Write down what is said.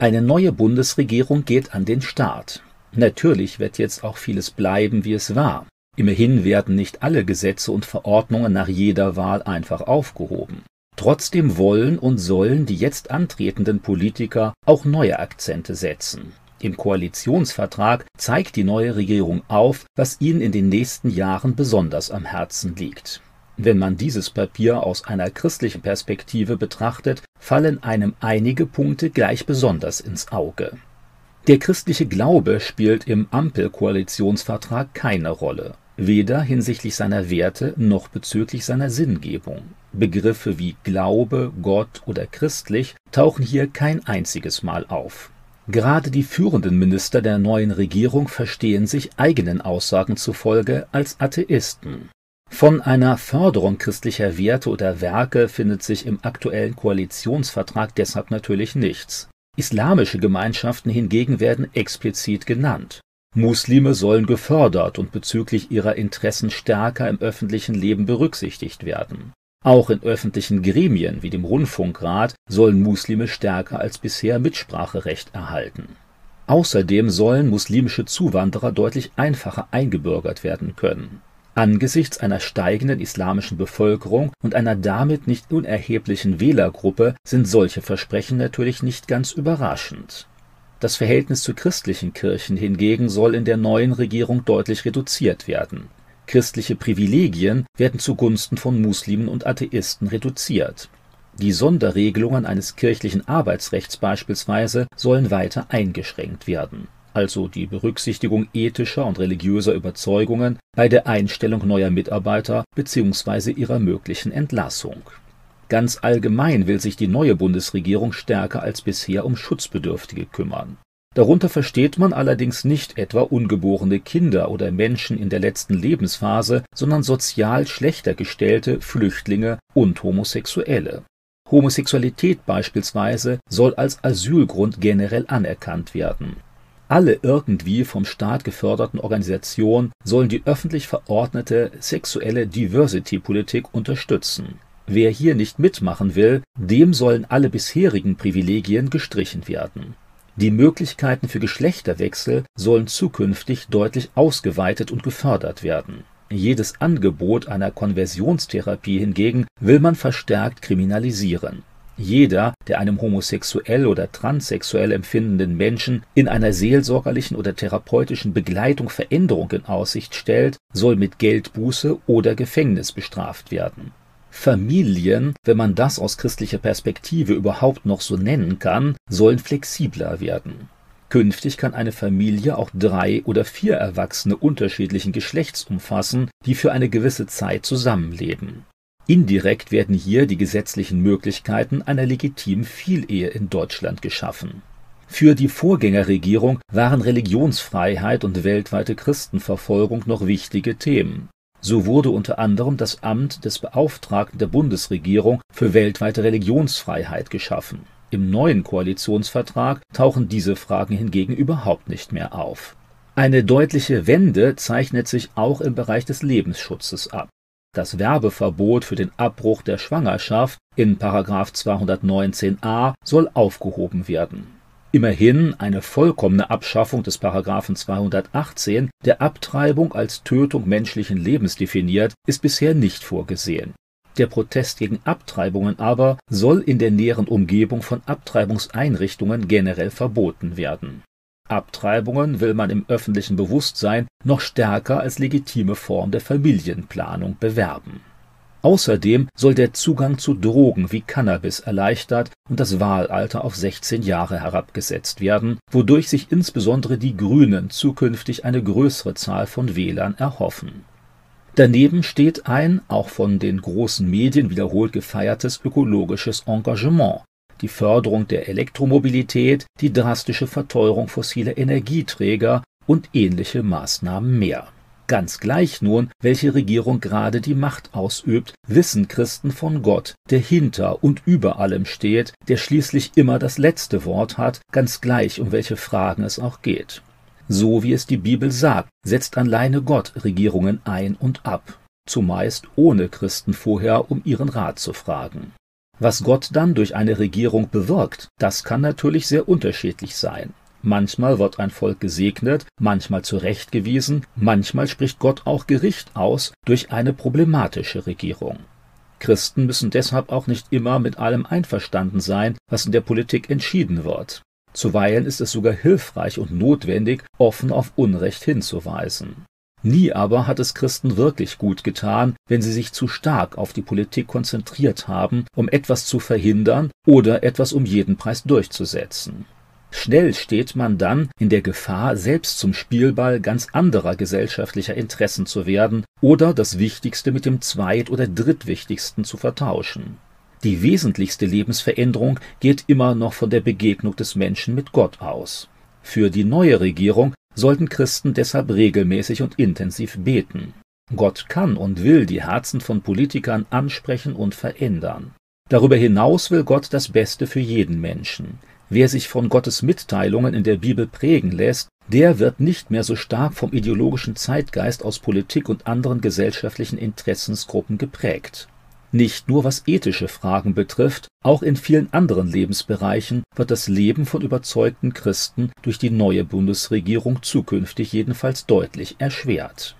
Eine neue Bundesregierung geht an den Start. Natürlich wird jetzt auch vieles bleiben, wie es war. Immerhin werden nicht alle Gesetze und Verordnungen nach jeder Wahl einfach aufgehoben. Trotzdem wollen und sollen die jetzt antretenden Politiker auch neue Akzente setzen. Im Koalitionsvertrag zeigt die neue Regierung auf, was ihnen in den nächsten Jahren besonders am Herzen liegt. Wenn man dieses Papier aus einer christlichen Perspektive betrachtet, fallen einem einige Punkte gleich besonders ins Auge. Der christliche Glaube spielt im Ampelkoalitionsvertrag keine Rolle, weder hinsichtlich seiner Werte noch bezüglich seiner Sinngebung. Begriffe wie Glaube, Gott oder christlich tauchen hier kein einziges Mal auf. Gerade die führenden Minister der neuen Regierung verstehen sich eigenen Aussagen zufolge als Atheisten. Von einer Förderung christlicher Werte oder Werke findet sich im aktuellen Koalitionsvertrag deshalb natürlich nichts. Islamische Gemeinschaften hingegen werden explizit genannt. Muslime sollen gefördert und bezüglich ihrer Interessen stärker im öffentlichen Leben berücksichtigt werden. Auch in öffentlichen Gremien wie dem Rundfunkrat sollen Muslime stärker als bisher Mitspracherecht erhalten. Außerdem sollen muslimische Zuwanderer deutlich einfacher eingebürgert werden können Angesichts einer steigenden islamischen Bevölkerung und einer damit nicht unerheblichen Wählergruppe sind solche Versprechen natürlich nicht ganz überraschend. Das Verhältnis zu christlichen Kirchen hingegen soll in der neuen Regierung deutlich reduziert werden. Christliche Privilegien werden zugunsten von Muslimen und Atheisten reduziert. Die Sonderregelungen eines kirchlichen Arbeitsrechts beispielsweise sollen weiter eingeschränkt werden also die Berücksichtigung ethischer und religiöser Überzeugungen, bei der Einstellung neuer Mitarbeiter bzw. ihrer möglichen Entlassung. Ganz allgemein will sich die neue Bundesregierung stärker als bisher um Schutzbedürftige kümmern. Darunter versteht man allerdings nicht etwa ungeborene Kinder oder Menschen in der letzten Lebensphase, sondern sozial schlechter gestellte Flüchtlinge und Homosexuelle. Homosexualität beispielsweise soll als Asylgrund generell anerkannt werden alle irgendwie vom Staat geförderten Organisationen sollen die öffentlich verordnete sexuelle Diversity-Politik unterstützen. Wer hier nicht mitmachen will, dem sollen alle bisherigen Privilegien gestrichen werden. Die Möglichkeiten für Geschlechterwechsel sollen zukünftig deutlich ausgeweitet und gefördert werden. Jedes Angebot einer Konversionstherapie hingegen will man verstärkt kriminalisieren jeder, der einem homosexuell oder transsexuell empfindenden Menschen in einer seelsorgerlichen oder therapeutischen Begleitung Veränderung in Aussicht stellt, soll mit Geldbuße oder Gefängnis bestraft werden. Familien, wenn man das aus christlicher Perspektive überhaupt noch so nennen kann, sollen flexibler werden. Künftig kann eine Familie auch drei oder vier Erwachsene unterschiedlichen Geschlechts umfassen, die für eine gewisse Zeit zusammenleben Indirekt werden hier die gesetzlichen Möglichkeiten einer legitimen Vielehe in Deutschland geschaffen. Für die Vorgängerregierung waren Religionsfreiheit und weltweite Christenverfolgung noch wichtige Themen. So wurde unter anderem das Amt des Beauftragten der Bundesregierung für weltweite Religionsfreiheit geschaffen. Im neuen Koalitionsvertrag tauchen diese Fragen hingegen überhaupt nicht mehr auf. Eine deutliche Wende zeichnet sich auch im Bereich des Lebensschutzes ab das Werbeverbot für den Abbruch der Schwangerschaft in § 219a soll aufgehoben werden. Immerhin eine vollkommene Abschaffung des § 218, der Abtreibung als Tötung menschlichen Lebens definiert, ist bisher nicht vorgesehen. Der Protest gegen Abtreibungen aber soll in der näheren Umgebung von Abtreibungseinrichtungen generell verboten werden Abtreibungen will man im öffentlichen Bewusstsein noch stärker als legitime Form der Familienplanung bewerben. Außerdem soll der Zugang zu Drogen wie Cannabis erleichtert und das Wahlalter auf 16 Jahre herabgesetzt werden, wodurch sich insbesondere die Grünen zukünftig eine größere Zahl von Wählern erhoffen. Daneben steht ein, auch von den großen Medien wiederholt gefeiertes ökologisches Engagement die Förderung der Elektromobilität, die drastische Verteuerung fossiler Energieträger und ähnliche Maßnahmen mehr. Ganz gleich nun, welche Regierung gerade die Macht ausübt, wissen Christen von Gott, der hinter und über allem steht, der schließlich immer das letzte Wort hat, ganz gleich um welche Fragen es auch geht. So wie es die Bibel sagt, setzt alleine Gott Regierungen ein und ab, zumeist ohne Christen vorher um ihren Rat zu fragen. Was Gott dann durch eine Regierung bewirkt, das kann natürlich sehr unterschiedlich sein. Manchmal wird ein Volk gesegnet, manchmal zurechtgewiesen, manchmal spricht Gott auch Gericht aus durch eine problematische Regierung. Christen müssen deshalb auch nicht immer mit allem einverstanden sein, was in der Politik entschieden wird. Zuweilen ist es sogar hilfreich und notwendig, offen auf Unrecht hinzuweisen. Nie aber hat es Christen wirklich gut getan, wenn sie sich zu stark auf die Politik konzentriert haben, um etwas zu verhindern oder etwas um jeden Preis durchzusetzen. Schnell steht man dann in der Gefahr, selbst zum Spielball ganz anderer gesellschaftlicher Interessen zu werden oder das Wichtigste mit dem zweit- oder drittwichtigsten zu vertauschen. Die wesentlichste Lebensveränderung geht immer noch von der Begegnung des Menschen mit Gott aus. Für die neue Regierung sollten Christen deshalb regelmäßig und intensiv beten. Gott kann und will die Herzen von Politikern ansprechen und verändern. Darüber hinaus will Gott das Beste für jeden Menschen. Wer sich von Gottes Mitteilungen in der Bibel prägen lässt, der wird nicht mehr so stark vom ideologischen Zeitgeist aus Politik und anderen gesellschaftlichen Interessensgruppen geprägt. Nicht nur was ethische Fragen betrifft, auch in vielen anderen Lebensbereichen wird das Leben von überzeugten Christen durch die neue Bundesregierung zukünftig jedenfalls deutlich erschwert